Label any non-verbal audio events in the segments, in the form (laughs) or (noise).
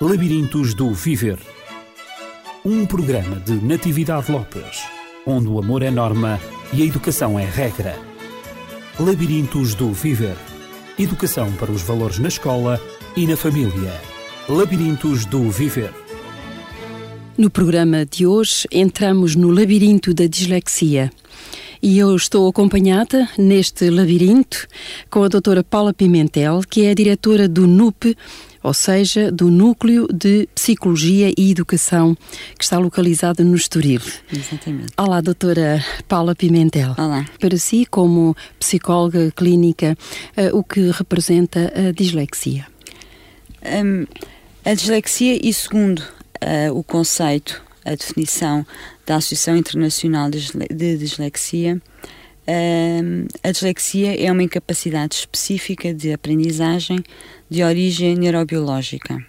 Labirintos do Viver. Um programa de Natividade Lopes, onde o amor é norma e a educação é regra. Labirintos do Viver. Educação para os valores na escola e na família. Labirintos do Viver. No programa de hoje entramos no labirinto da dislexia. E eu estou acompanhada neste labirinto com a doutora Paula Pimentel, que é a diretora do NUP, ou seja, do Núcleo de Psicologia e Educação, que está localizado no Estoril. Exatamente. Olá, doutora Paula Pimentel. Olá. Para si, como psicóloga clínica, uh, o que representa a dislexia? Um, a dislexia, e segundo uh, o conceito, a definição da Associação Internacional de Dislexia, uh, a dislexia é uma incapacidade específica de aprendizagem de origem neurobiológica.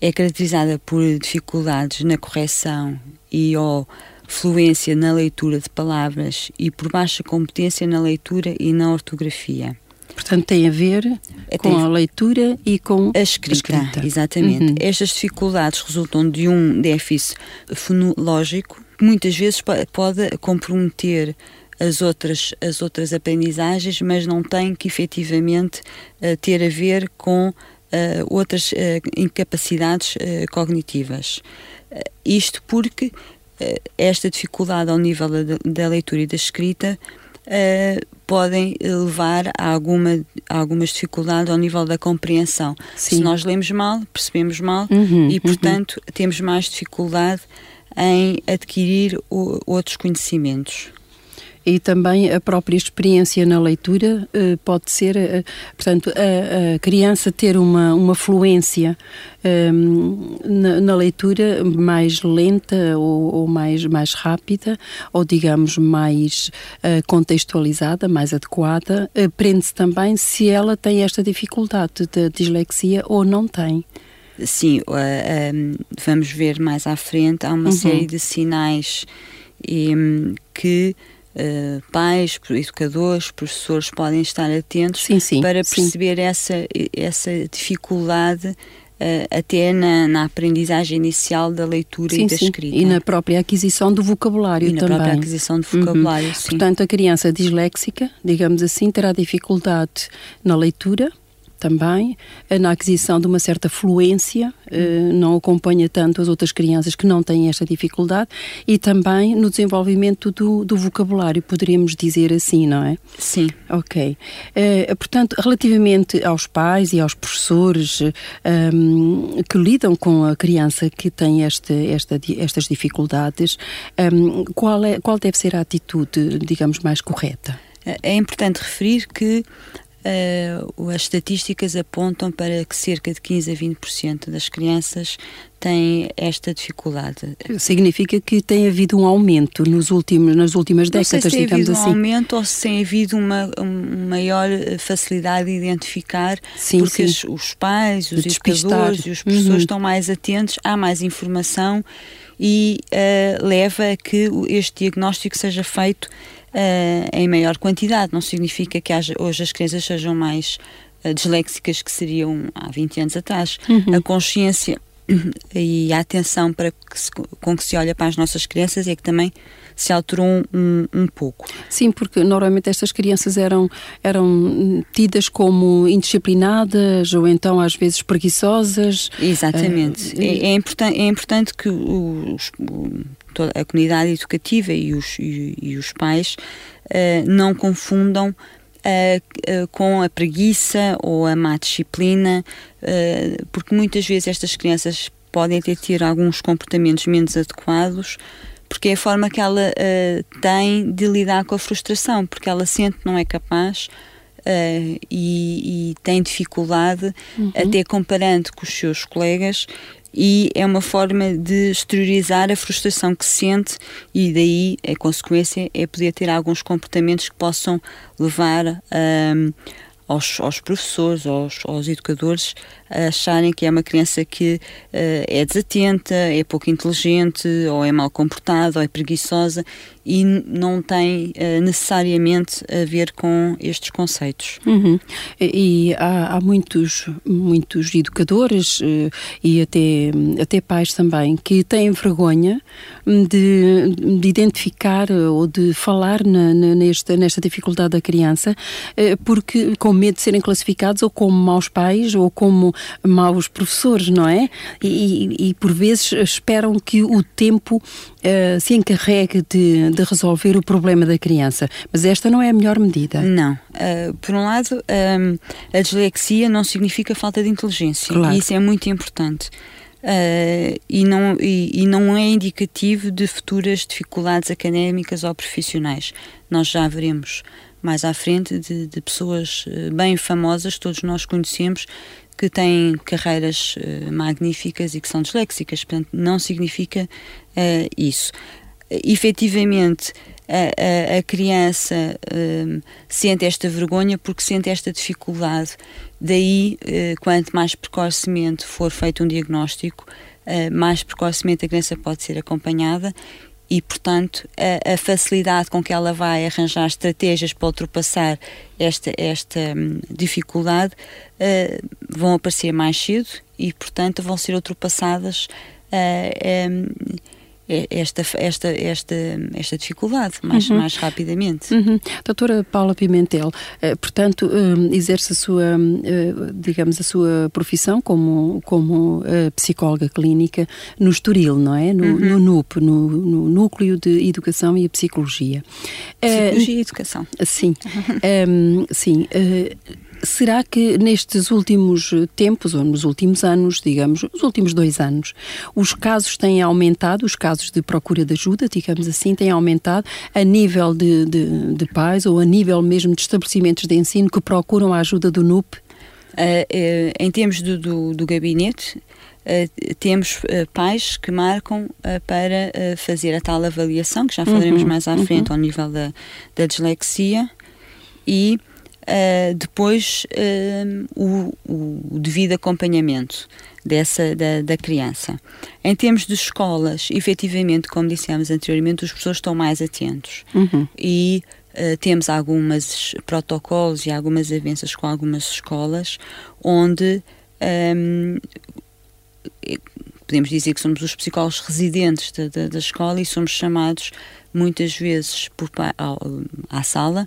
É caracterizada por dificuldades na correção e ou fluência na leitura de palavras e por baixa competência na leitura e na ortografia. Portanto, tem a ver é, com a leitura e com a escrita. A escrita. Exatamente. Uhum. Estas dificuldades resultam de um déficit fonológico que muitas vezes pode comprometer as outras, as outras aprendizagens, mas não tem que efetivamente uh, ter a ver com uh, outras uh, incapacidades cognitivas. isto porque esta dificuldade ao nível da, leitura e da escrita podem levar a, alguma, a algumas dificuldades ao nível da compreensão. Sim. Se nós lemos mal, percebemos mal uhum, e, uhum. portanto, uhum. temos mais dificuldade em adquirir o, outros conhecimentos e também a própria experiência na leitura uh, pode ser, uh, portanto, a, a, criança ter uma, uma fluência um, ehm, na, na, leitura mais lenta ou, ou, mais, mais rápida, ou digamos mais uh, contextualizada, mais adequada, aprende-se também se ela tem esta dificuldade de dislexia ou não tem. Sim, um, vamos ver mais à frente, há uma uhum. série de sinais um, que Uh, pais, educadores, professores podem estar atentos sim, sim, para perceber sim. Essa, essa dificuldade uh, até na, na, aprendizagem inicial da leitura sim, e da escrita. E na própria aquisição do vocabulário e também. na própria aquisição do vocabulário, uhum. Portanto, a criança disléxica, digamos assim, terá dificuldade na leitura, também, na aquisição de uma certa fluência, eh, não acompanha tanto as outras crianças que não têm esta dificuldade, e também no desenvolvimento do, do vocabulário, poderíamos dizer assim, não é? Sim. Ok. Eh, portanto, relativamente aos pais e aos professores um, ehm, que lidam com a criança que tem este, esta, estas dificuldades, um, ehm, qual, é, qual deve ser a atitude, digamos, mais correta? É importante referir que Uh, as estatísticas apontam para que cerca de 15 a 20% das crianças têm esta dificuldade. Significa que tem havido um aumento nos últimos, nas últimas décadas, Não sei se tem digamos havido assim. um aumento ou se tem havido uma, uma maior facilidade de identificar, sim, porque sim. Os, os, pais, os educadores e os professores uhum. estão mais atentos, há mais informação e uh, leva a que este diagnóstico seja feito uh, em maior quantidade. Não significa que haja, hoje as crianças sejam mais uh, disléxicas que seriam há 20 anos atrás. Uhum. A consciência (clears throat) e a atenção para que se, com que se olha para as nossas crianças é que também se alterou um, um, pouco. Sim, porque normalmente estas crianças eram, eram tidas como indisciplinadas ou então às vezes preguiçosas. Exatamente. Uh, é, é, importante, é importante que os, toda a comunidade educativa e os, e, e os pais uh, não confundam Uh, uh, com a preguiça ou a má disciplina, uh, porque muitas vezes estas crianças podem ter, ter alguns comportamentos menos adequados, porque é a forma que ela tem de lidar com a frustração, porque ela sente que não é capaz. E, e, tem dificuldade, uhum. até comparando com os seus colegas, e é uma forma de exteriorizar a frustração que sente e daí a consequência é poder ter alguns comportamentos que possam levar a, aos, aos professores, aos, aos educadores, acharem que é uma criança que uh, é desatenta, é pouco inteligente, ou é mal comportada, ou é preguiçosa e não tem uh, necessariamente a ver com estes conceitos. Uhum. E, há, há, muitos, muitos educadores uh, e até, até pais também que têm vergonha de, de identificar ou de falar na, na, nesta, nesta dificuldade da criança, porque com medo de serem classificados ou como maus pais ou como maus professores, não é? E, e, por vezes esperam que o tempo se encarregue de de resolver o problema da criança, mas esta não é a melhor medida. Não. Uh, por um lado, uh, a dislexia não significa falta de inteligência claro. e isso é muito importante. Uh, e, não, e, e, não é indicativo de futuras dificuldades académicas ou profissionais. Nós já veremos mais à frente de, de pessoas bem famosas, todos nós conhecemos, que têm carreiras uh, magníficas e que são disléxicas, portanto, não significa uh, isso efetivamente a, a, a criança um, sente esta vergonha porque sente esta dificuldade. Daí, uh, quanto mais precocemente for feito um diagnóstico, uh, mais precocemente a criança pode ser acompanhada e, portanto, a, a, facilidade com que ela vai arranjar estratégias para ultrapassar esta, esta um, dificuldade uh, vão aparecer mais cedo e, portanto, vão ser ultrapassadas. Uh, um, é esta, esta, esta, esta dificuldade mais, uhum. mais rapidamente. Uhum. Doutora Paula Pimentel, eh, portanto, eh, exerce a sua, eh, digamos, a sua profissão como, como psicóloga clínica no Estoril, não é? No, uhum. no NUP, no, no, Núcleo de Educação e Psicologia. Psicologia e Educação. Sim, sim. Será que nestes últimos tempos, ou nos últimos anos, digamos, nos últimos dois anos, os casos têm aumentado, os casos de procura de ajuda, digamos assim, têm aumentado a nível de, de, de pais ou a nível mesmo de estabelecimentos de ensino que procuram a ajuda do NUP? Uh, uh, em termos do, do, do gabinete, Uh, temos uh, pais que marcam uh, para fazer a tal avaliação, que já falaremos uhum, mais à frente, uhum. ao nível da, da dislexia, e uh, depois uh, o, o, devido acompanhamento dessa da, da, criança. Em termos de escolas, efetivamente, como dissemos anteriormente, os professores estão mais atentos uhum. e uh, temos alguns protocolos e algumas avanças com algumas escolas onde um, podemos dizer que somos os psicólogos residentes da, da, da escola e somos chamados muitas vezes por, à sala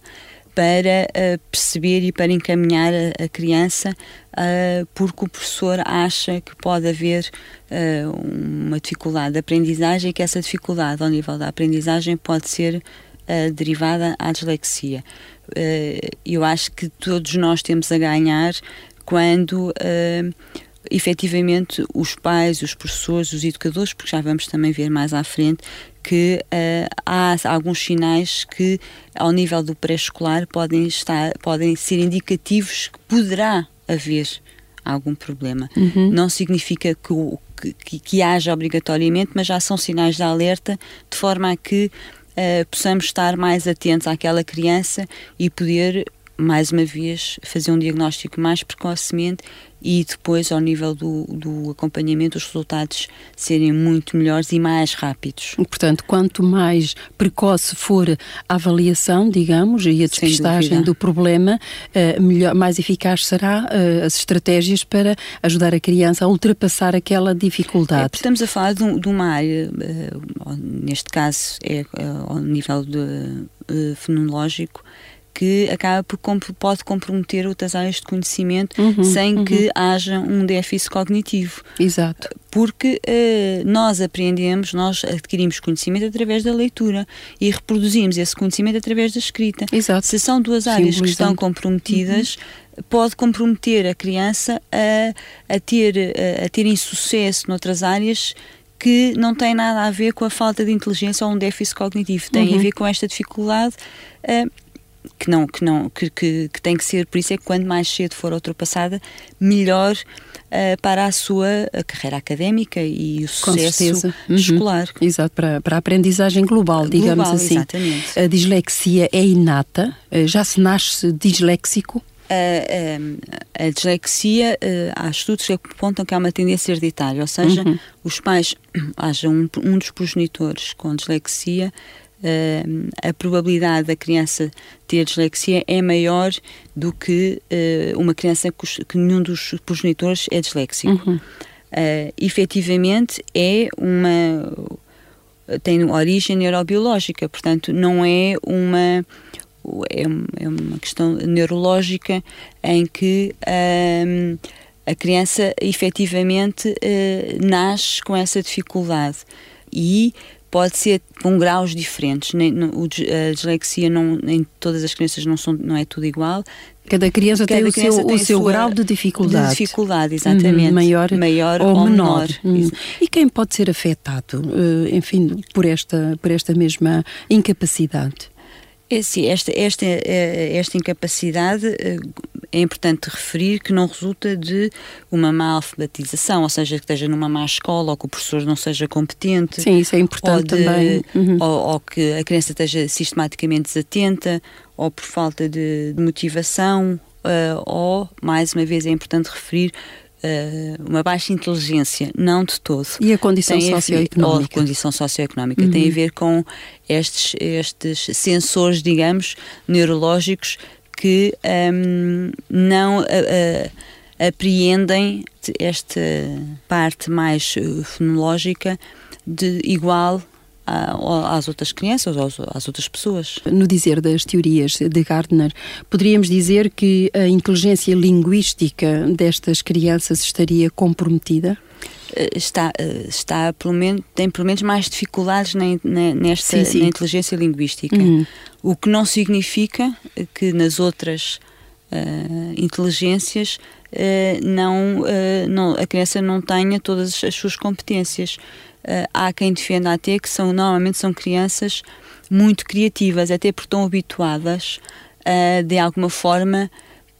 para uh, perceber e para encaminhar a, a criança, uh, porque o professor acha que pode haver uh, uma dificuldade de aprendizagem e que essa dificuldade ao nível da aprendizagem pode ser derivada à dislexia. eu acho que todos nós temos a ganhar quando efetivamente os pais, os professores, os educadores, porque já vamos também ver mais à frente, que uh, há alguns sinais que, ao nível do pré-escolar, podem, estar, podem ser indicativos que poderá haver algum problema. Uhum. Não significa que, que, que, haja obrigatoriamente, mas já são sinais de alerta, de forma a que uh, possamos estar mais atentos àquela criança e poder mais uma vez, fazer um diagnóstico mais precocemente e depois, ao nível do, do acompanhamento, os resultados serem muito melhores e mais rápidos. Portanto, quanto mais precoce for a avaliação, digamos, e a despistagem do problema, uh, melhor, mais eficaz será uh, as estratégias para ajudar a criança a ultrapassar aquela dificuldade. É, estamos a falar de, de uma área, uh, neste caso é ao nível de, fenológico, que acaba por pode comprometer outras áreas de conhecimento uhum, sem uhum. que haja um déficit cognitivo. Exato. Porque uh, nós aprendemos, nós adquirimos conhecimento através da leitura e reproduzimos esse conhecimento através da escrita. Exato. Se são duas áreas que estão comprometidas, uhum. pode comprometer a criança a, a, ter, a, a ter insucesso noutras áreas que não tem nada a ver com a falta de inteligência ou um déficit cognitivo, tem uhum. a ver com esta dificuldade uh, que não que não que, que, que, tem que ser por isso é que quando mais cedo for ultrapassada melhor uh, para a sua carreira académica e o sucesso uhum. escolar exato para, para a aprendizagem global digamos global, assim exatamente. a dislexia é inata uh, já se nasce disléxico a, a, a dislexia, há estudos que apontam que há uma tendência hereditária, ou seja, uhum. os pais, (clears throat) haja um, um dos progenitores com dislexia, uh, a probabilidade da criança ter dislexia é maior do que uh, uma criança que, nenhum dos progenitores é disléxico. Uhum. Uh, efetivamente é uma tem origem neurobiológica, portanto não é uma é, é uma questão neurológica em que um, a criança efetivamente uh, nasce com essa dificuldade e pode ser com graus diferentes. A dislexia não, em todas as crianças não, são, não é tudo igual. Cada criança Cada tem criança o seu, tem o seu grau de dificuldade. De dificuldade, exatamente. Uhum, maior, maior ou, ou menor. menor. Uhum. E quem pode ser afetado, uh, enfim, por esta, por esta mesma incapacidade? É, sim, esta, esta, eh, esta incapacidade eh, é importante referir que não resulta de uma má alfabetização, ou seja, que esteja numa má escola ou que o professor não seja competente. Sim, isso é importante ou de, também. Uhum. Ou, ou, que a criança esteja sistematicamente desatenta, ou por falta de, de motivação, uh, ou, mais uma vez, é importante referir Uh, uma baixa inteligência, não de todo. E a condição socioeconómica? Ou a condição socioeconómica. Uhum. Tem a ver com estes, estes sensores, digamos, neurológicos que um, não uh, uh, apreendem esta parte mais fonológica de igual às outras crianças ou às outras pessoas. No dizer das teorias de Gardner, poderíamos dizer que a inteligência linguística destas crianças estaria comprometida? Eh, está, eh, está pelo menos, tem pelo menos mais dificuldades na, na nesta sim, sim. Na inteligência linguística. Uhum. O que não significa que nas outras uh, inteligências uh, não, uh, não, a criança não tenha todas as suas competências. há quem defenda até que são, normalmente são crianças muito criativas, até porque estão habituadas de alguma forma,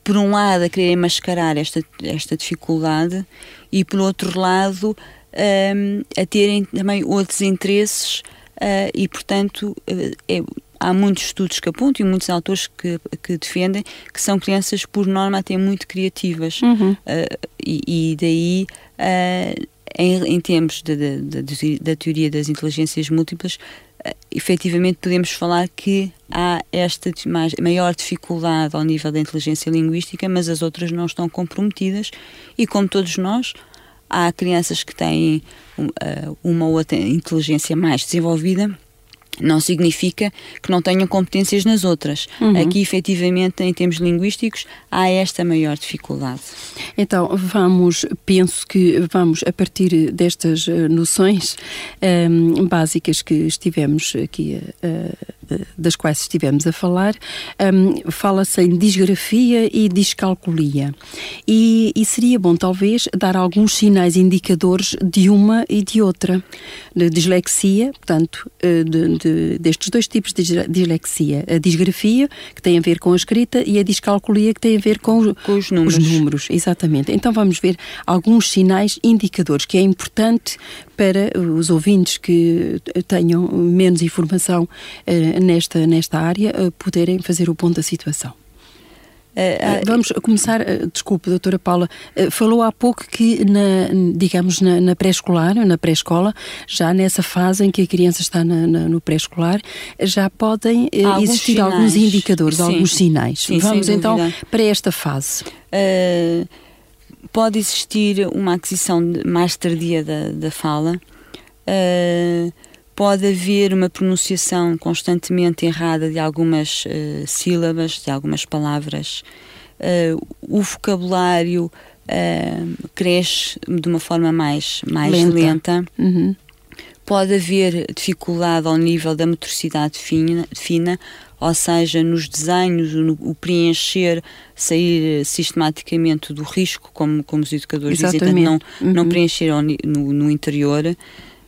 por um lado, a querer mascarar esta, esta dificuldade e, por outro lado, um, a terem também outros interesses uh, e, portanto, uh, é, há muitos estudos que apontam e muitos autores que, que defendem que são crianças, por norma, até muito criativas. Uhum. Uh, e, e, daí, em, em, termos da teoria das inteligências múltiplas, efetivamente podemos falar que há esta mais, maior dificuldade ao nível da inteligência linguística, mas as outras não estão comprometidas. E como todos nós, há crianças que têm uma ou outra inteligência mais desenvolvida não significa que não tenham competências nas outras. Uhum. Aqui, efetivamente, em termos linguísticos, há esta maior dificuldade. Então, vamos, penso que vamos, a partir destas eh, noções um, ehm, básicas que estivemos aqui, uh, das quais estivemos a falar, um, fala-se em disgrafia e discalculia. E, e seria bom, talvez, dar alguns sinais indicadores de uma e de outra. De dislexia, portanto, eh, de, de, destes dois tipos de dislexia. A disgrafia, que tem a ver com a escrita, e a discalculia, que tem a ver com, com os, números. os números. Exatamente. Então vamos ver alguns sinais indicadores que é importante para os ouvintes que tenham menos informação uh, nesta, nesta área uh, poderem fazer o ponto da situação. Uh, Vamos começar, uh, desculpe, doutora Paula, uh, falou há pouco que, na, digamos, na, pré-escolar, na pré-escola, já nessa fase em que a criança está na, na, no pré-escolar, já podem existir sinais. alguns indicadores, Sim. alguns sinais. Sim, Vamos então para esta fase. Pode existir uma aquisição mais tardia da, da fala. Uh, pode haver uma pronunciação constantemente errada de algumas uh, sílabas, de algumas palavras. Uh, o vocabulário cresce de uma forma mais, mais lenta. lenta. Uhum. Pode haver dificuldade ao nível da motricidade fina, fina ou seja, nos desenhos, no, o preencher, sair sistematicamente do risco, como, como os educadores Exatamente. dizem, não, uhum. não preencher no, no interior.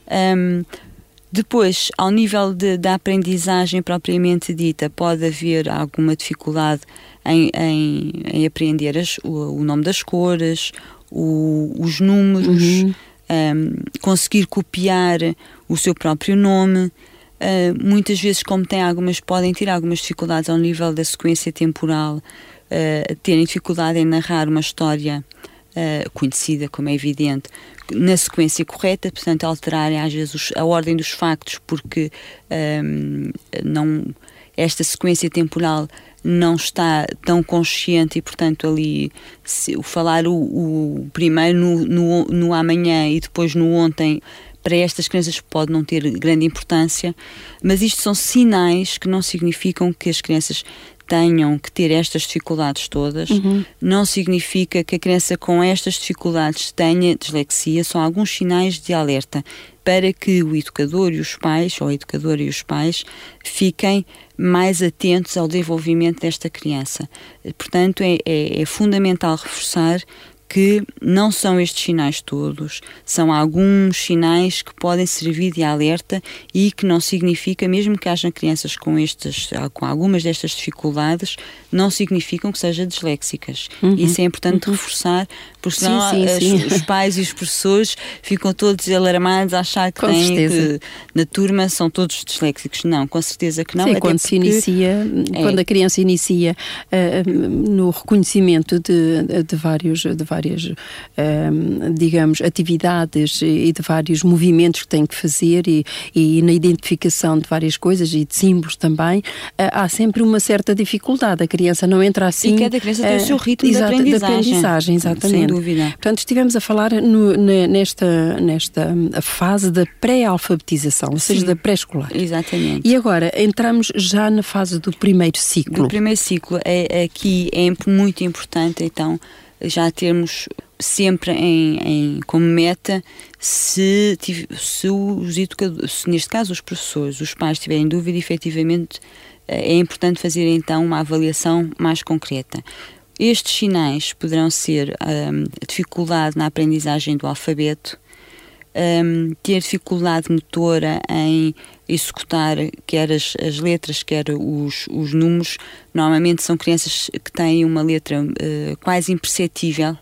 Um, depois, ao nível de, da aprendizagem propriamente dita, pode haver alguma dificuldade em, em, em aprender as, o, o, nome das cores, o, os números, uhum. um, conseguir copiar o seu próprio nome. Uh, muitas vezes, como tem algumas, podem ter algumas dificuldades ao nível da sequência temporal, uh, terem dificuldade em narrar uma história uh, conhecida, como é evidente, na sequência correta, portanto, alterarem às vezes a ordem dos factos, porque um, não, esta sequência temporal não está tão consciente e, portanto, ali se, falar o, o primeiro no, no, no amanhã e depois no ontem para estas crianças pode não ter grande importância, mas isto são sinais que não significam que as crianças tenham que ter estas dificuldades todas, uhum. não significa que a criança com estas dificuldades tenha dislexia, são alguns sinais de alerta para que o educador e os pais, ou a educadora e os pais, fiquem mais atentos ao desenvolvimento desta criança. Portanto, é, é, é fundamental reforçar que não são estes sinais todos, são alguns sinais que podem servir de alerta e que não significa, mesmo que haja crianças com, estes, com algumas destas dificuldades, não significam que sejam disléxicas. Uhum. Isso é importante uhum. reforçar, porque senão sim, sim, sim. os pais e os professores ficam todos alarmados a achar que, têm, que na turma são todos disléxicos. Não, com certeza que não. Sim, quando se inicia, é. quando a criança inicia uh, no reconhecimento de, de vários, de vários várias, um, digamos, atividades e de vários movimentos que tem que fazer e, e, na identificação de várias coisas e de símbolos também, uh, há sempre uma certa dificuldade. A criança não entra assim. E cada criança tem o seu ritmo de aprendizagem. De aprendizagem exatamente. Sem dúvida. Portanto, estivemos a falar no, nesta, nesta fase da pré-alfabetização, ou seja, da pré-escolar. Exatamente. E agora entramos já na fase do primeiro ciclo. Do primeiro ciclo. É, aqui é muito importante, então, já termos sempre em, em como meta se, se os educadores, se neste caso os professores, os pais tiverem dúvida, efetivamente eh, é importante fazer então uma avaliação mais concreta. Estes sinais poderão ser um, dificuldade na aprendizagem do alfabeto, um, ter dificuldade motora em executar quer as, as letras, quer os, os números. Normalmente são crianças que têm uma letra uh, quase imperceptível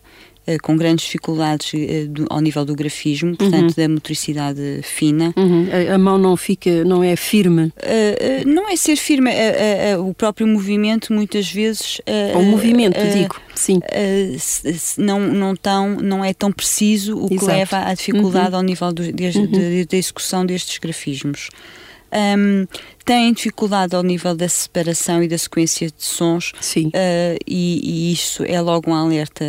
eh, com grandes dificuldades uh, do, ao nível do grafismo, portanto uhum. da motricidade fina. Uhum. A, a, mão não fica, não é firme? Uh, não é ser firme, o próprio movimento muitas vezes. o movimento, digo, sim. não, não, tão, não é tão preciso, o Exato. que leva à dificuldade uhum. ao nível do, de, uhum. de, de, execução destes grafismos um, têm dificuldade ao nível da separação e da sequência de sons Sim. Uh, e, e, isso é logo um alerta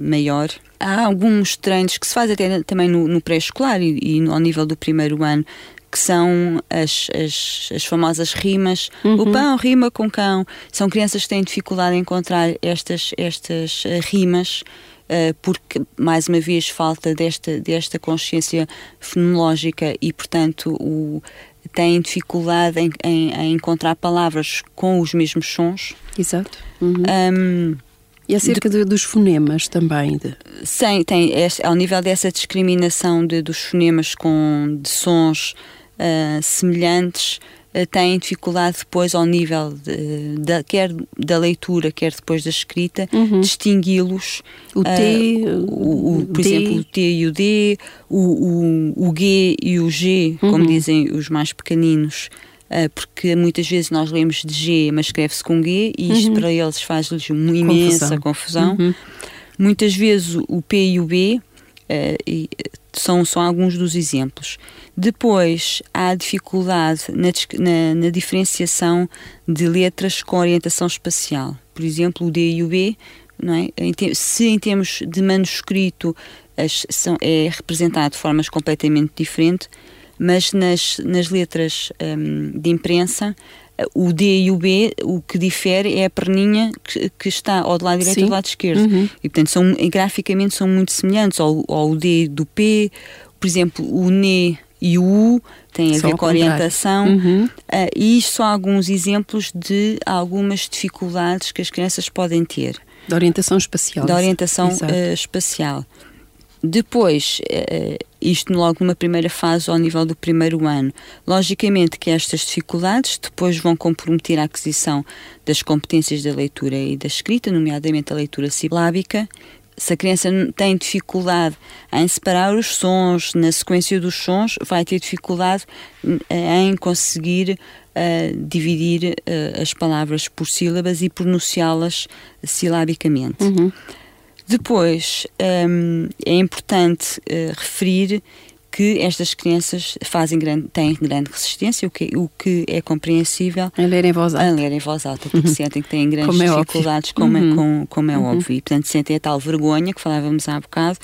maior. Há alguns treinos que se fazem até também no, no pré-escolar e, e no, ao nível do primeiro ano que são as, as, as famosas rimas. Uhum. O pão rima com cão. São crianças que têm dificuldade em encontrar estas, estas uh, rimas. Uh, porque, mais uma vez, falta desta, desta consciência fonológica e, portanto, o, têm dificuldade em, em, em, encontrar palavras com os mesmos sons. Exato. Uhum. Um, e acerca de, dos fonemas também? De... Sim, tem, é, ao nível dessa discriminação de, dos fonemas com, de sons uh, semelhantes, têm dificuldade depois ao nível de, de, quer da leitura, quer depois da escrita, uhum. distingui-los. O T, uh, o, o, por D. exemplo, o T e o D, o, o, o G e o G, uhum. como dizem os mais pequeninos. Uh, porque muitas vezes nós lemos de G, mas escreve-se com G, e isto uhum. para eles faz-lhes uma imensa confusão. confusão. Uhum. Muitas vezes o P e o B uh, são só alguns dos exemplos. Depois há dificuldade na, na, na, diferenciação de letras com orientação espacial. Por exemplo, o D e o B, não é? se em termos de manuscrito as, são, é representado de formas completamente diferentes, mas nas, nas letras um, de imprensa o D e o B, o que difere é a perninha que, que está ao do lado direito Sim. ou do lado esquerdo. Uhum. E, portanto, são, graficamente são muito semelhantes ao, ao D do P, por exemplo, o NE e o U têm a Só ver com a orientação. Uhum. Uh, e isto são alguns exemplos de algumas dificuldades que as crianças podem ter. Da orientação espacial. Da orientação uh, espacial. Depois, uh, isto logo numa primeira fase ao nível do primeiro ano. Logicamente que estas dificuldades depois vão comprometer a aquisição das competências da leitura e da escrita, nomeadamente a leitura silábica, se a criança tem dificuldade em separar os sons, na sequência dos sons, vai ter dificuldade em conseguir uh, dividir uh, as palavras por sílabas e pronunciá-las silabicamente. Uhum. Depois, um, é importante uh, referir que estas crianças fazem grande, têm grande resistência, o que, o que é compreensível. A ler em voz alta. A ler em voz alta, porque uhum. (laughs) sentem que têm grandes como é dificuldades, como, é, uhum. é, como, como é uhum. óbvio. E, portanto, sentem a tal vergonha que falávamos há bocado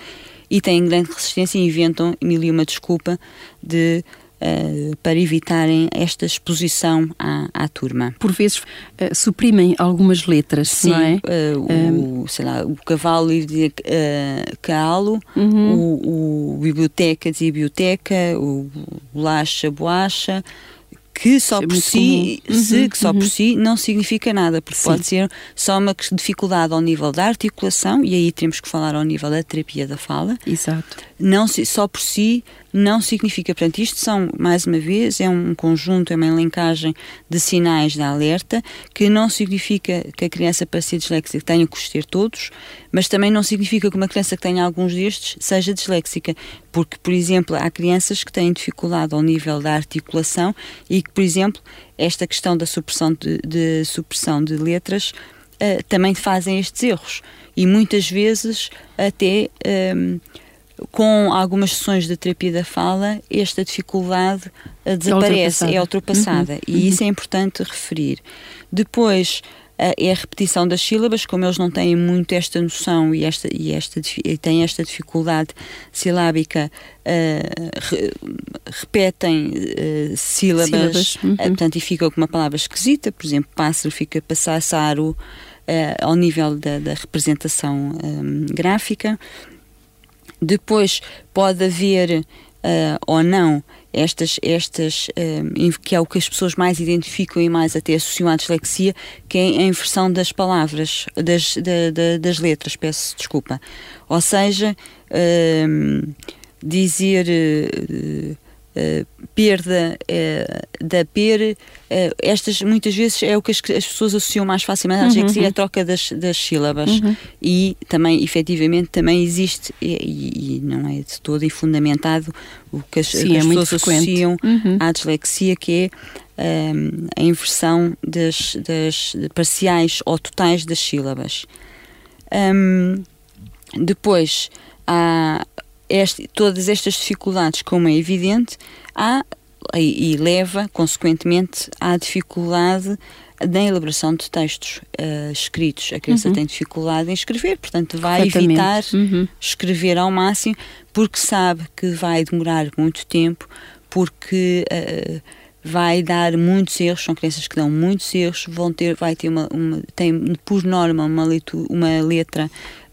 e têm grande resistência e inventam mil e uma desculpa de Uh, para evitarem esta exposição à, à turma. Por vezes uh, suprimem algumas letras, Sim, não é? Uh, o, sei lá, o cavalo dizia uh, calo, uhum. o, o, biblioteca dizia biblioteca, o bolacha, boacha, que só é por si, uhum, se, que só uhum. por si não significa nada, porque Sim. pode ser só uma dificuldade ao nível da articulação, e aí temos que falar ao nível da terapia da fala. Exato. Não, só por si não significa. Portanto, isto são, mais uma vez, é um conjunto, é uma elencagem de sinais de alerta que não significa que a criança para ser disléxica tenha que os ter todos, mas também não significa que uma criança que tenha alguns destes seja disléxica, porque, por exemplo, há crianças que têm dificuldade ao nível da articulação e que, por exemplo, esta questão da supressão de, de supressão de letras uh, também fazem estes erros e muitas vezes até. Um, com algumas sessões de terapia da fala, esta dificuldade uh, desaparece, é ultrapassada, é ultrapassada. Uhum. e uhum. isso é importante referir. Depois, uh, é a repetição das sílabas, como eles não têm muito esta noção e, esta, e, esta, e têm esta dificuldade silábica, uh, re, repetem sílabas, sílabas. Uhum. portanto, e fica com uma palavra esquisita, por exemplo, pássaro fica passassaro, ao nível da, da representação um, gráfica. Depois pode haver uh, ou não estas, estas uh, que é o que as pessoas mais identificam e mais até associam à dislexia, que é a inversão das palavras, das, das letras, peço desculpa. Ou seja, uh, dizer uh, perda uh, da per, uh, estas muitas vezes é o que as, as pessoas associam mais facilmente à dislexia, uhum. é a troca das, das sílabas. Uhum. E também, efetivamente, também existe, e, e, não é de todo e fundamentado, o que as, Sim, que as é pessoas associam uhum. à dislexia, que é um, a inversão das, das parciais ou totais das sílabas. Um, depois, há este, todas estas dificuldades, como é evidente, há e, e leva, consequentemente, à dificuldade na elaboração de textos uh, escritos. A criança uhum. tem dificuldade em escrever, portanto, vai evitar uhum. escrever ao máximo, porque sabe que vai demorar muito tempo, porque. Uh, vai dar muitos erros, são crianças que dão muitos erros, vão ter, vai ter uma, uma tem por norma uma, leitura, uma letra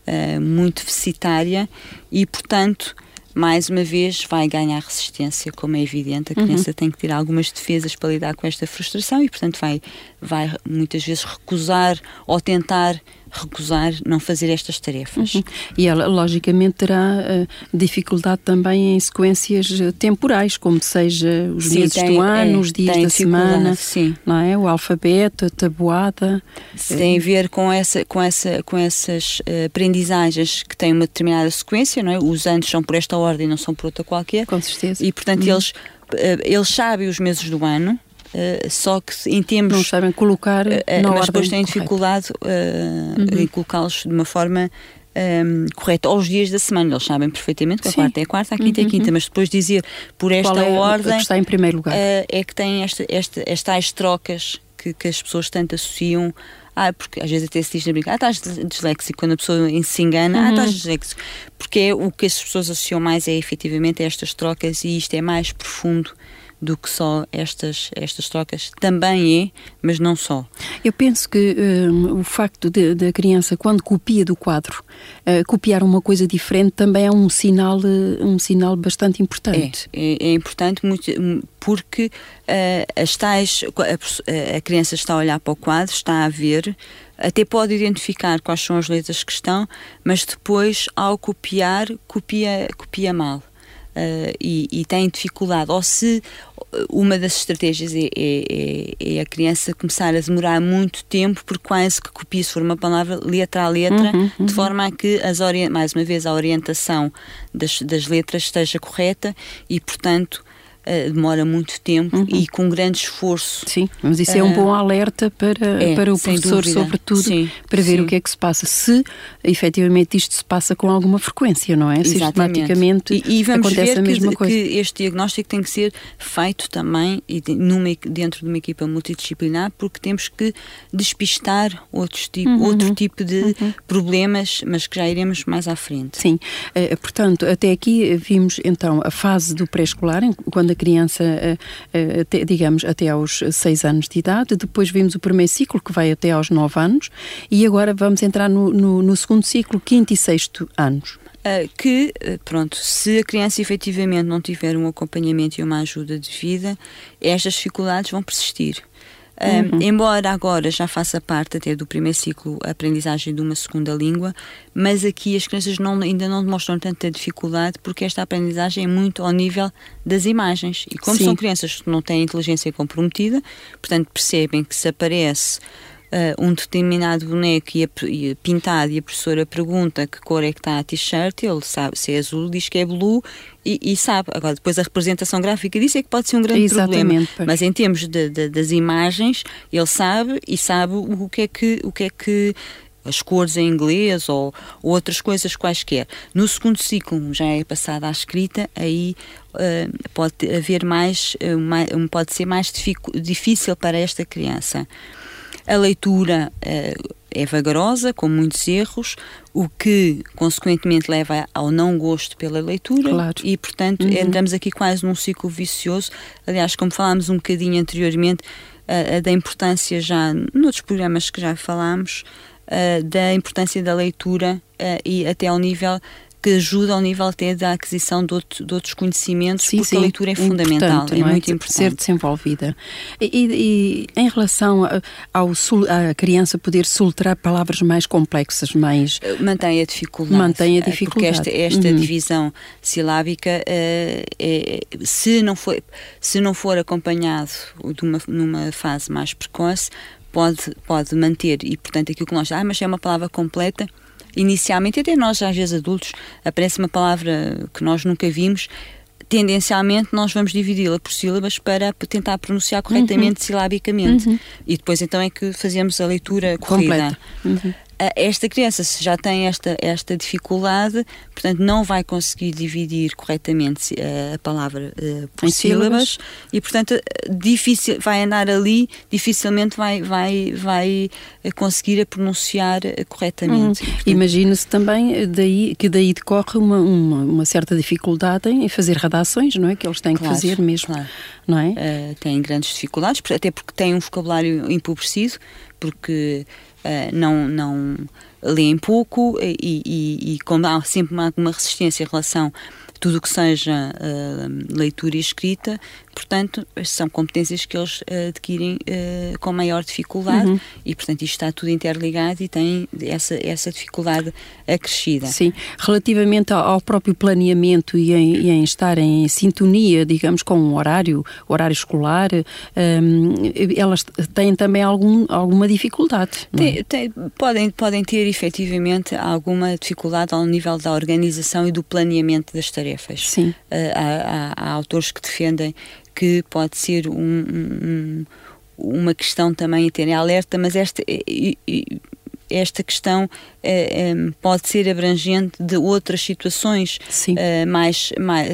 uh, muito deficitária e, portanto, mais uma vez vai ganhar resistência, como é evidente. A uhum. criança uhum. tem que ter algumas defesas para lidar com esta frustração e, portanto, vai, vai muitas vezes recusar ou tentar recusar não fazer estas tarefas. Uhum. E ela, logicamente, terá uh, dificuldade também em sequências eh, temporais, como seja os sim, meses tem, do ano, é, os dias da semana, sim. não é? O alfabeto, a tabuada. Sim, tem a ver com, essa, com, essa, com essas aprendizagens que têm uma determinada sequência, não é? Os anos são por esta ordem, não são por outra qualquer. Com certeza. E, portanto, uhum. eles, eles sabem os meses do ano, Uh, só que em termos. Não sabem colocar. Uh, mas depois têm dificuldade uh, uhum. em colocá-los de uma forma um, ehm, correta aos dias da semana. Eles sabem perfeitamente que a quarta é a quarta, a quinta uhum. é a quinta, uhum. mas depois dizer por esta é ordem. Que está em primeiro lugar. é que tem esta, esta, estas trocas que, que as pessoas tanto associam ah, porque às vezes até se diz na brincadeira, ah, estás disléxico, quando a pessoa se engana, uhum. ah, estás disléxico. Porque é, o que as pessoas associam mais é efetivamente estas trocas e isto é mais profundo do que só estas, estas trocas. Também é, mas não só. Eu penso que um, o facto da criança, quando copia do quadro, uh, copiar uma coisa diferente também é um sinal, uh, um sinal bastante importante. É, é, é importante muito, porque uh, as tais, a, a criança está a olhar para o quadro, está a ver, até pode identificar quais são as letras que estão, mas depois, ao copiar, copia, copia mal. Uh, e, e tem dificuldade, ou se uma das estratégias é, é, é, a criança começar a demorar muito tempo por quase que copia se for uma palavra letra a letra, uhum, uhum. de forma a que as mais uma vez a orientação das, das letras esteja correta e portanto uh, demora muito tempo uhum. e com grande esforço. Sim, mas isso é um bom alerta para, é, para o professor, dúvida. sobretudo, Sim. para ver Sim. o que é que se passa. Se efetivamente isto se passa com alguma frequência, não é? Exatamente. Sistematicamente e, e vamos acontece ver a mesma que, coisa. que este diagnóstico tem que ser feito também e numa, dentro de uma equipa multidisciplinar, porque temos que despistar outros tipo, uhum. outro tipo de uhum. problemas, mas que já iremos mais à frente. Sim, uh, portanto, até aqui vimos então a fase do pré-escolar, quando a criança, eh, eh, até, digamos, até aos seis anos de idade. Depois vimos o primeiro ciclo, que vai até aos nove anos. E agora vamos entrar no, no, no segundo ciclo, quinto e sexto anos. Uh, que, pronto, se a criança efetivamente não tiver um acompanhamento e uma ajuda de vida, estas dificuldades vão persistir. Uhum. embora agora já faça parte até do primeiro ciclo a aprendizagem de uma segunda língua, mas aqui as crianças não, ainda não demonstram tanta dificuldade porque esta aprendizagem é muito ao nível das imagens. E como Sim. são crianças que não têm inteligência comprometida, portanto percebem que se aparece uh, um determinado boneco e, a, e pintado e a professora pergunta que cor é que está a t-shirt, ele sabe se é azul, diz que é blue e, e, sabe. Agora, depois a representação gráfica disso é que pode ser um grande Exatamente, problema. Mas em termos de, de, das imagens, ele sabe e sabe o que é que, o que, é que as cores em inglês ou, ou, outras coisas quaisquer. No segundo ciclo, já é passada à escrita, aí uh, pode haver mais, uh, mais, pode ser mais difícil para esta criança. A leitura uh, é vagarosa, com muitos erros, o que consequentemente leva ao não gosto pela leitura claro. e, portanto, uhum. entramos aqui quase num ciclo vicioso. Aliás, como falámos um bocadinho anteriormente, uh, da importância já, noutros programas que já falámos, uh, da importância da leitura e até ao nível que ajuda ao nível até da aquisição de, outro, de outros conhecimentos, sim, porque sim. a leitura é fundamental, é, é, muito importante. Ser desenvolvida. E, e, e em relação ao a criança poder soltar palavras mais complexas, mais... Eh, mantém a dificuldade. Mantém a dificuldade. Porque esta, esta uhum. divisão silábica, uh, é, se, não for, se não for acompanhado de uma, numa fase mais precoce, pode, pode manter, e portanto aquilo que nós... Ah, mas é uma palavra completa inicialmente, até nós, às vezes adultos, aparece uma palavra que nós nunca vimos, tendencialmente nós vamos dividi-la por sílabas para tentar pronunciar corretamente uhum. silabicamente. Uhum. E depois então é que fazemos a leitura corrida. Uhum esta criança, se já tem esta, esta dificuldade, portanto, não vai conseguir dividir corretamente eh, a palavra uh, por em sílabas, sílabas e, portanto, difícil, vai andar ali, dificilmente vai, vai, vai conseguir a pronunciar corretamente. Uhum. Imagina-se também daí, que daí decorre uma, uma, uma, certa dificuldade em fazer redações, não é? Que eles têm claro, que fazer mesmo. Claro. Não é? Uh, têm grandes dificuldades, até porque têm um vocabulário empobrecido, porque não, não leem pouco e, e, e como há sempre uma, uma resistência em relação tudo o que seja uh, leitura e escrita, portanto, são competências que eles uh, adquirem uh, com maior dificuldade uhum. e, portanto, isto está tudo interligado e tem essa, essa dificuldade acrescida. Sim, relativamente ao, próprio planeamento e em, e em, estar em sintonia, digamos, com o horário, horário escolar, um, elas têm também algum, alguma dificuldade. É? Tem, tem, podem, podem ter efetivamente alguma dificuldade ao nível da organização e do planeamento das tarefas. Sim. Uh, há, há, há autores que defendem que pode ser um, um, uma questão também a ter alerta, mas esta, esta questão é, pode ser abrangente de outras situações é, mais, mais,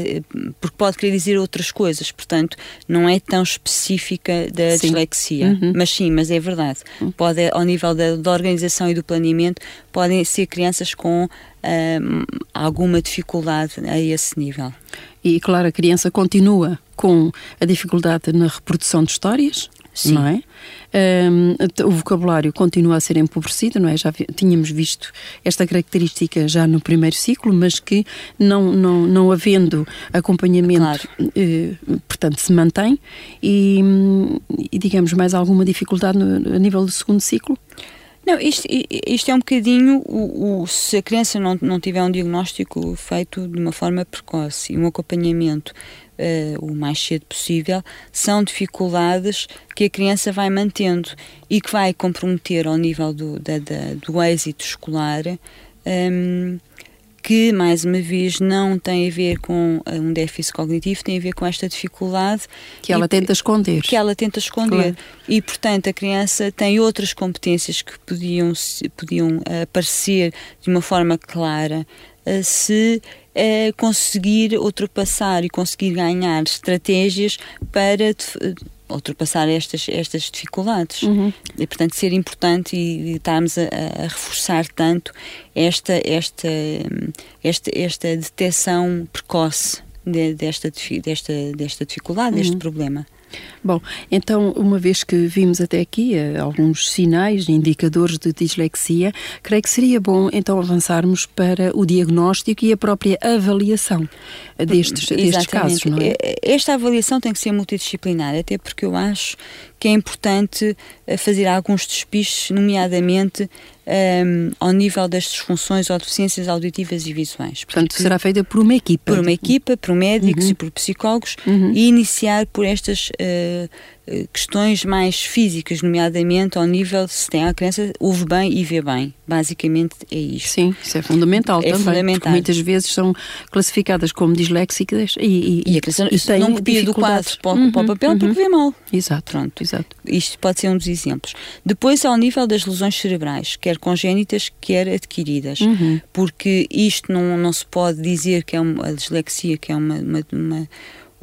porque pode querer dizer outras coisas, portanto não é tão específica da sim. dislexia, uhum. mas sim, mas é verdade. Uhum. Pode, ao nível da, da, organização e do planeamento, podem ser crianças com alguma dificuldade a esse nível. E claro, a criança continua com a dificuldade na reprodução de histórias, Sim. não é? Um, o vocabulário continua a ser empobrecido, não é? Já vi, tínhamos visto esta característica já no primeiro ciclo, mas que não, não, não havendo acompanhamento, claro. eh, portanto, se mantém e, e, digamos, mais alguma dificuldade no, a nível do segundo ciclo? Não, isto, isto é um bocadinho, o, o, se a criança não, não tiver um diagnóstico feito de uma forma precoce e um acompanhamento uh, o mais cedo possível, são dificuldades que a criança vai mantendo e que vai comprometer ao nível do, da, da, do êxito escolar. Um, que, mais uma vez, não tem a ver com eh, um déficit cognitivo, tem a ver com esta dificuldade. Que ela tenta esconder. Que ela tenta esconder. Claro. E, portanto, a criança tem outras competências que podiam, podiam aparecer de uma forma clara eh, se conseguir ultrapassar e conseguir ganhar estratégias para ultrapassar estas, estas dificuldades. Uhum. E, portanto, ser importante e, e estarmos a, a, reforçar tanto esta, esta, esta, esta detecção precoce de, desta, desta, desta dificuldade, uhum. deste problema. Bom, então, uma vez que vimos até aqui uh, alguns sinais, indicadores de dislexia, creio que seria bom então avançarmos para o diagnóstico e a própria avaliação destes, destes casos, não é? Esta avaliação tem que ser multidisciplinar, até porque eu acho que é importante eh, fazer alguns despistes, nomeadamente um, ehm, ao nível das disfunções ou deficiências auditivas e visuais. Portanto, será feita por uma equipa. Por uma equipa, por médicos uhum. e por psicólogos, uhum. e iniciar por estas uh, questões mais físicas, nomeadamente ao nível de se tem a criança ouve bem e vê bem. Basicamente é isto. Sim, isso é fundamental é também. Fundamental. muitas vezes são classificadas como disléxicas e, e, e a criança e não copia do quadro para, uhum, para o papel uhum. porque vê mal. Exato. Pronto. Exato. Isto pode ser um dos exemplos. Depois, ao nível das lesões cerebrais, quer congénitas, quer adquiridas, uhum. porque isto não, não se pode dizer que é uma, a dislexia, que é uma, uma, uma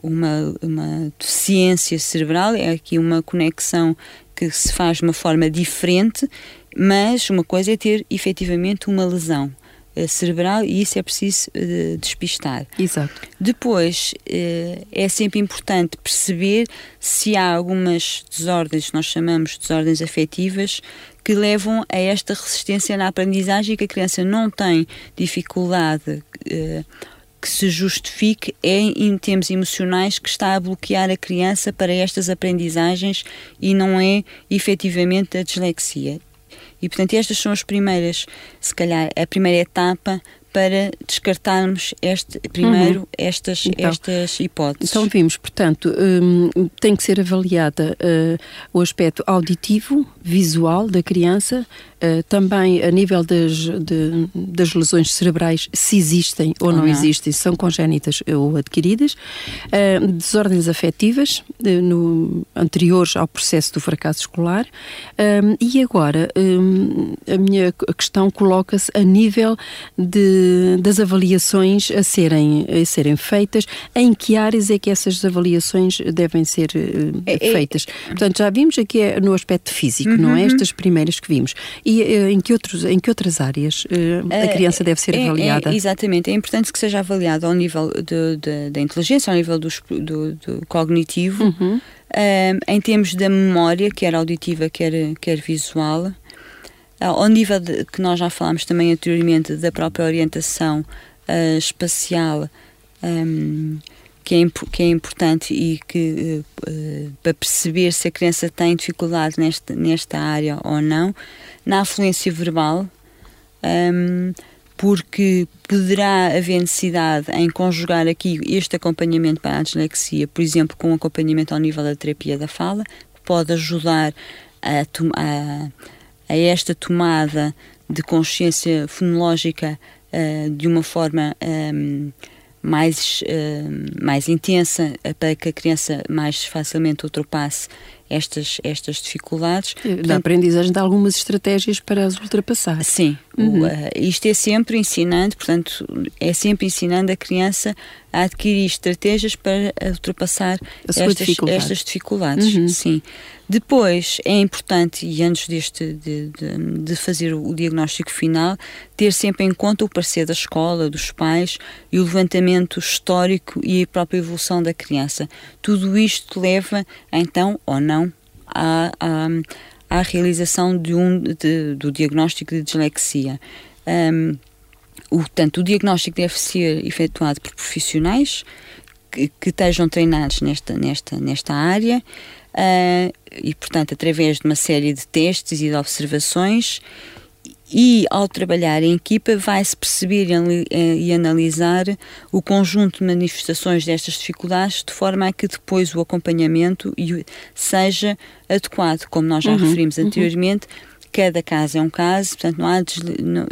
uma, uma deficiência cerebral, é aqui uma conexão que se faz de uma forma diferente, mas uma coisa é ter efetivamente uma lesão uh, cerebral e isso é preciso uh, despistar. Exato. Depois, uh, é sempre importante perceber se há algumas desordens, nós chamamos de desordens afetivas, que levam a esta resistência na aprendizagem e que a criança não tem dificuldade que se justifique é em termos emocionais que está a bloquear a criança para estas aprendizagens e não é efetivamente a dislexia. E portanto estas são as primeiras, se calhar a primeira etapa para descartarmos este, primeiro uhum. estas, então, estas hipóteses. Então vimos, portanto, um, tem que ser avaliada uh, o aspecto auditivo, visual da criança, Uh, também a nível das, de, das lesões cerebrais, se existem ou, não, existem, são congénitas ou adquiridas, uh, desordens afetivas uh, no, anteriores ao processo do fracasso escolar, e agora a minha questão coloca-se a nível de, das avaliações a serem, a serem feitas, em que áreas é que essas avaliações devem ser é, é feitas. Portanto, já vimos aqui no aspecto físico, uhum, não é? Uhum. Estas primeiras que vimos. E uh, em, que outros, em que outras áreas uh, a eh, criança deve ser é, avaliada? É, exatamente, é importante que seja avaliada ao nível da inteligência, ao nível do, do, do cognitivo, uhum. uh, em termos da memória, quer auditiva, quer, quer visual, ao nível de, que nós já falámos também anteriormente da própria orientação espacial. Um, que é, que é importante e que uh, para perceber se a criança tem dificuldade nesta, nesta área ou não, na afluência verbal, um, porque poderá haver necessidade em conjugar aqui este acompanhamento para a dislexia, por exemplo, com um acompanhamento ao nível da terapia da fala, que pode ajudar a, a, a esta tomada de consciência fonológica uh, de uma forma um, mais, uh, mais intensa para que a criança mais facilmente ultrapasse estas, estas dificuldades. Na aprendizagem de algumas estratégias para as ultrapassar. Sim, uhum. o, uh, isto é sempre ensinando, portanto, é sempre ensinando a criança a adquirir estratégias para ultrapassar estas dificuldade. estas dificuldades. Uhum. Sim. Depois é importante, e antes deste, de, de, de, fazer o diagnóstico final, ter sempre em conta o parecer da escola, dos pais e o levantamento histórico e a própria evolução da criança. Tudo isto leva, então, ou não, à, à, à realização de um, de, do diagnóstico de dislexia. Um, o, tanto o diagnóstico deve ser efetuado por profissionais que, que estejam treinados nesta, nesta, nesta área uh, e, portanto, através de uma série de testes e de observações, e ao trabalhar em equipa vai-se perceber e analisar o conjunto de manifestações destas dificuldades de forma a que depois o acompanhamento seja adequado, como nós já uhum, referimos uhum. anteriormente, uhum cada caso é um caso, portanto não há não,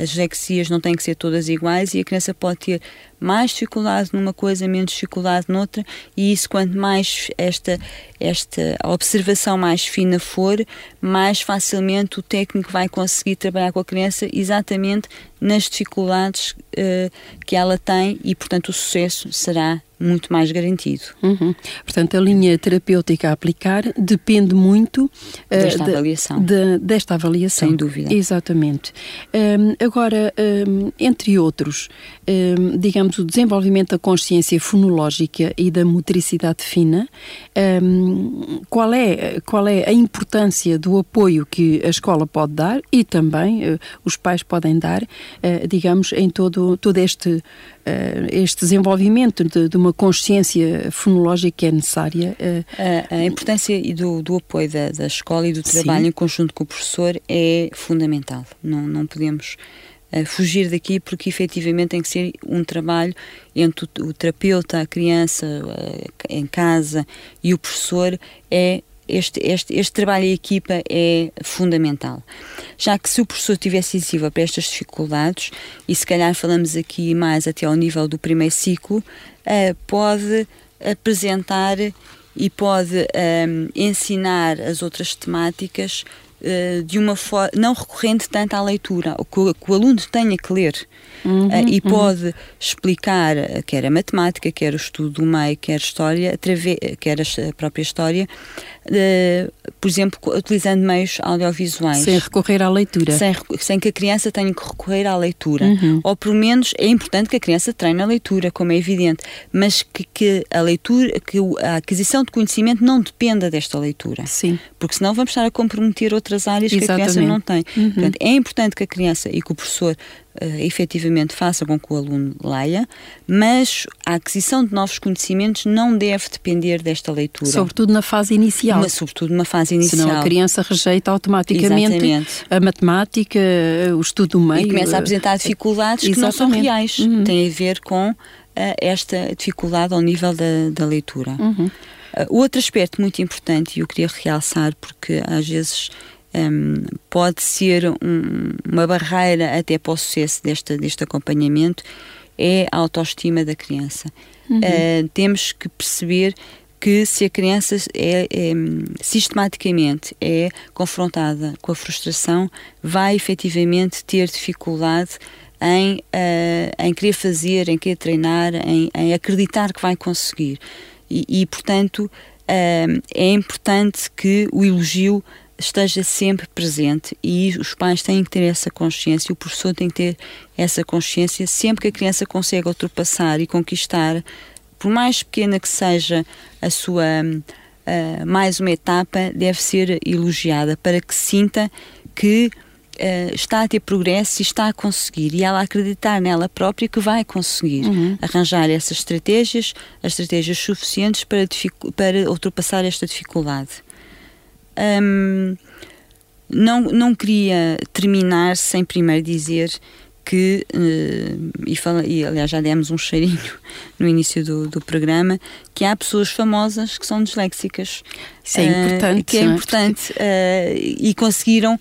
as dislexias não têm que ser todas iguais e a criança pode ter mais dificuldade numa coisa, menos dificuldade noutra, e isso quanto mais esta esta observação mais fina for, mais facilmente o técnico vai conseguir trabalhar com a criança exatamente nas dificuldades uh, que ela tem e, portanto, o sucesso será muito mais garantido. Uhum. Portanto, a linha terapêutica a aplicar depende muito uh, desta, avaliação. De, desta avaliação. Sem dúvida. Exatamente. Um, agora, um, entre outros, um, digamos, o desenvolvimento da consciência fonológica e da motricidade fina, qual, é, qual é a importância do apoio que a escola pode dar e também uh, os pais podem dar, uh, digamos, em todo, todo este uh, este desenvolvimento de, de, uma consciência fonológica que é necessária. A, a, importância do, do apoio da, da, escola e do trabalho sim. em conjunto com o professor é fundamental. Não, não podemos fugir daqui porque efetivamente tem que ser um trabalho entre o, terapeuta, a criança em casa e o professor é este, este, este trabalho em equipa é fundamental. Já que se o professor estiver sensível para estas dificuldades, e se calhar falamos aqui mais até ao nível do primeiro ciclo, uh, pode apresentar e pode ehm, ensinar as outras temáticas de uma forma não recorrente tanto à leitura, o que, que o aluno tenha que ler. Uhum, uh, e uhum. pode explicar quer a matemática, quer o estudo do meio, quer a história, através, quer a própria história, uh, por exemplo, utilizando meios audiovisuais. Sem recorrer à leitura. Sem, sem que a criança tenha que recorrer à leitura. Uhum. Ou pelo menos é importante que a criança treine a leitura, como é evidente, mas que, que a leitura, que a aquisição de conhecimento não dependa desta leitura. Sim. Porque senão vamos estar a comprometer outras áreas Exatamente. que a criança não tem. Uhum. Portanto, é importante que a criança e que o professor uh, efetivamente faça com que o aluno leia, mas a aquisição de novos conhecimentos não deve depender desta leitura. Sobretudo na fase inicial. Uma, sobretudo na fase inicial. Senão a criança rejeita automaticamente Exatamente. a matemática, o estudo do meio. E começa a apresentar dificuldades que não são reais. Uhum. Tem a ver com uh, esta dificuldade ao nível da, da leitura. Uhum. Uh, outro aspecto muito importante, e eu queria realçar, porque às vezes um, pode ser um, uma barreira até para o sucesso desta, deste acompanhamento, é a autoestima da criança. Uhum. Uh, temos que perceber que se a criança é, é, sistematicamente é confrontada com a frustração, vai efetivamente ter dificuldade em, uh, em querer fazer, em querer treinar, em, em acreditar que vai conseguir. E, e portanto, uh, é importante que o elogio esteja sempre presente e os pais têm que ter essa consciência, o professor tem que ter essa consciência sempre que a criança consegue ultrapassar e conquistar, por mais pequena que seja a sua uh, mais uma etapa, deve ser elogiada para que sinta que uh, está a ter progresso e está a conseguir e ela acreditar nela própria que vai conseguir uhum. arranjar essas estratégias, as estratégias suficientes para, para ultrapassar esta dificuldade. Um, não, não queria terminar sem primeiro dizer que, uh, e, fala, e aliás já demos um cheirinho (laughs) no início do, do programa, que há pessoas famosas que são disléxicas. Isso é uh, importante. Que é, é? importante uh, e conseguiram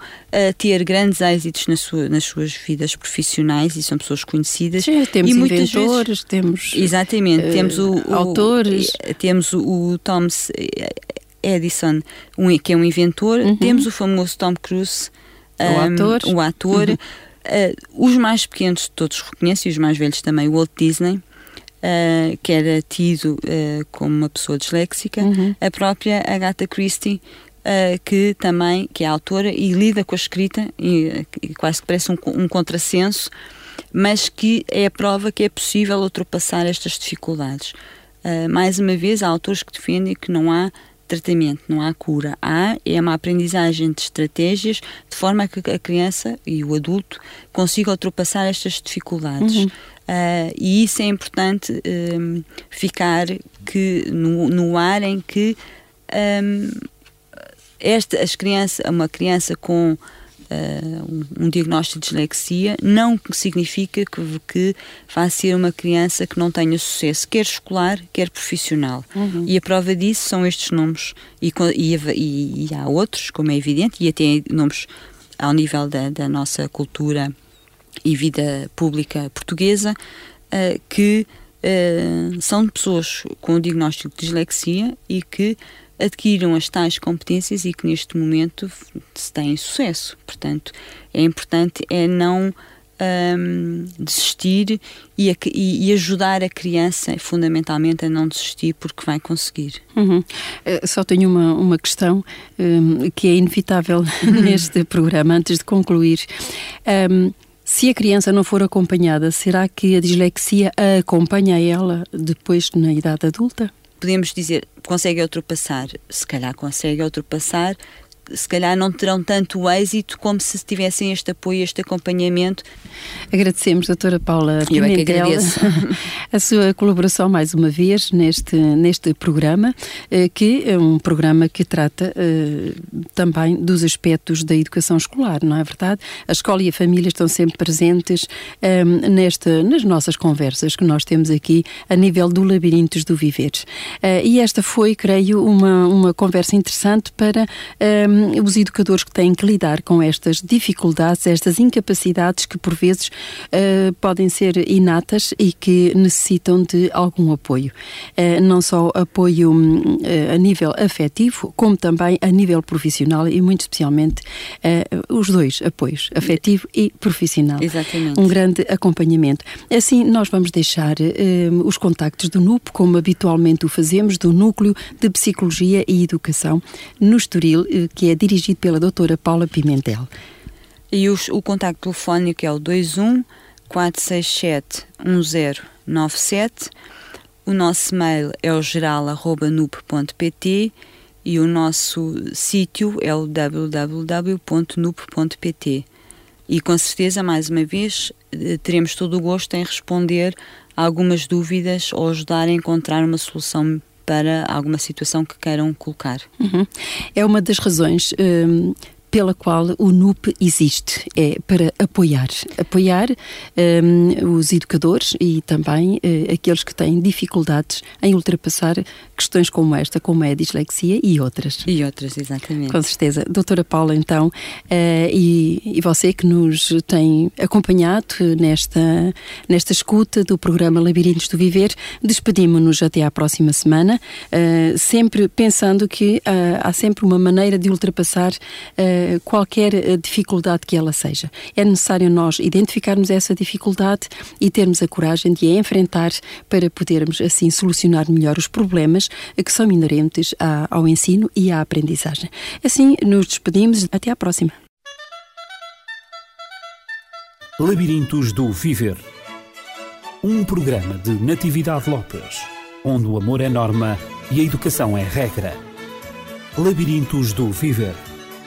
ter grandes êxitos na sua, nas suas vidas profissionais e são pessoas conhecidas. Sim, temos e inventores, vezes, temos. Exatamente, temos o, o, autores. Temos o, o Thomas Edison, um, que é um inventor, uhum. temos o famoso Tom Cruise, um, o ator, o ator. Uhum. Uh, os mais pequenos todos reconhecem, e os mais velhos também, o Walt Disney, uh, que era tido uh, como uma pessoa disléxica, uhum. a própria Agatha Christie, que também que é autora e lida com a escrita, e, e quase que parece um, um contrassenso, mas que é a prova que é possível ultrapassar estas dificuldades. mais uma vez, há autores que defendem que não há tratamento, não há cura. Há é uma aprendizagem de estratégias de forma a que a criança e o adulto consigam ultrapassar estas dificuldades. Uhum. Uh, e isso é importante um, ficar que no, no ar em que um, esta, as criança, uma criança com uh, um, diagnóstico de dislexia não significa que, que vá ser uma criança que não tenha sucesso, quer escolar, quer profissional. Uhum. E a prova disso são estes nomes. E, e, e, e, há outros, como é evidente, e até nomes ao nível da, da nossa cultura e vida pública portuguesa, uh, que uh, são pessoas com o diagnóstico de dislexia e que adquiram as tais competências e que neste momento se têm sucesso. Portanto, é importante é não um, desistir e, a, e, ajudar a criança fundamentalmente a não desistir porque vai conseguir. Uhum. Uh, só tenho uma, uma questão um, que é inevitável (laughs) neste programa antes de concluir. Um, se a criança não for acompanhada, será que a dislexia a acompanha ela depois na idade adulta? Podemos dizer, consegue ultrapassar, se calhar consegue ultrapassar, se calhar não terão tanto êxito como se tivessem este apoio, este acompanhamento. Agradecemos, doutora Paula Pimentel, Eu é que agradeço. (laughs) a sua colaboração mais uma vez neste, neste programa, eh, que é um programa que trata uh, também dos aspectos da educação escolar, não é verdade? A escola e a família estão sempre presentes um, ehm, nesta, nas nossas conversas que nós temos aqui a nível do Labirintos do Viver. Uh, e esta foi, creio, uma, uma conversa interessante para um, ehm, os educadores que têm que lidar com estas dificuldades, estas incapacidades que por vezes uh, podem ser inatas e que necessitam de algum apoio. Uh, não só apoio uh, a nível afetivo, como também a nível profissional e muito especialmente os dois apoios, afetivo e profissional. Exatamente. Um grande acompanhamento. Assim, nós vamos deixar os contactos do NUP, como habitualmente o fazemos, do Núcleo de Psicologia e Educação no Estoril, que é é dirigido pela doutora Paula Pimentel. E os, o contacto telefónico é o 21 467 1097. O nosso mail é o geral.nup.pt e o nosso sítio é o www.nup.pt. E com certeza, mais uma vez, eh, teremos todo o gosto em responder a algumas dúvidas ou ajudar a encontrar uma solução para alguma situação que queiram colocar. Uhum. É uma das razões hum, pela qual o NUP existe, é para apoiar, apoiar um, os educadores e também uh, aqueles que têm dificuldades em ultrapassar questões como esta, como é a dislexia e outras. E outras, exatamente. Com certeza. Doutora Paula, então, uh, e, e você que nos tem acompanhado nesta, nesta escuta do programa Labirintos do Viver, despedimos-nos até à próxima semana, uh, sempre pensando que há sempre uma maneira de ultrapassar qualquer eh, dificuldade que ela seja. É necessário nós identificarmos essa dificuldade e termos a coragem de a enfrentar para podermos assim solucionar melhor os problemas que são inerentes ao ensino e à aprendizagem. Assim, nos despedimos. Até à próxima. Labirintos do Viver um programa de Natividade Lopes, onde o amor é norma e a educação é regra. Labirintos do Viver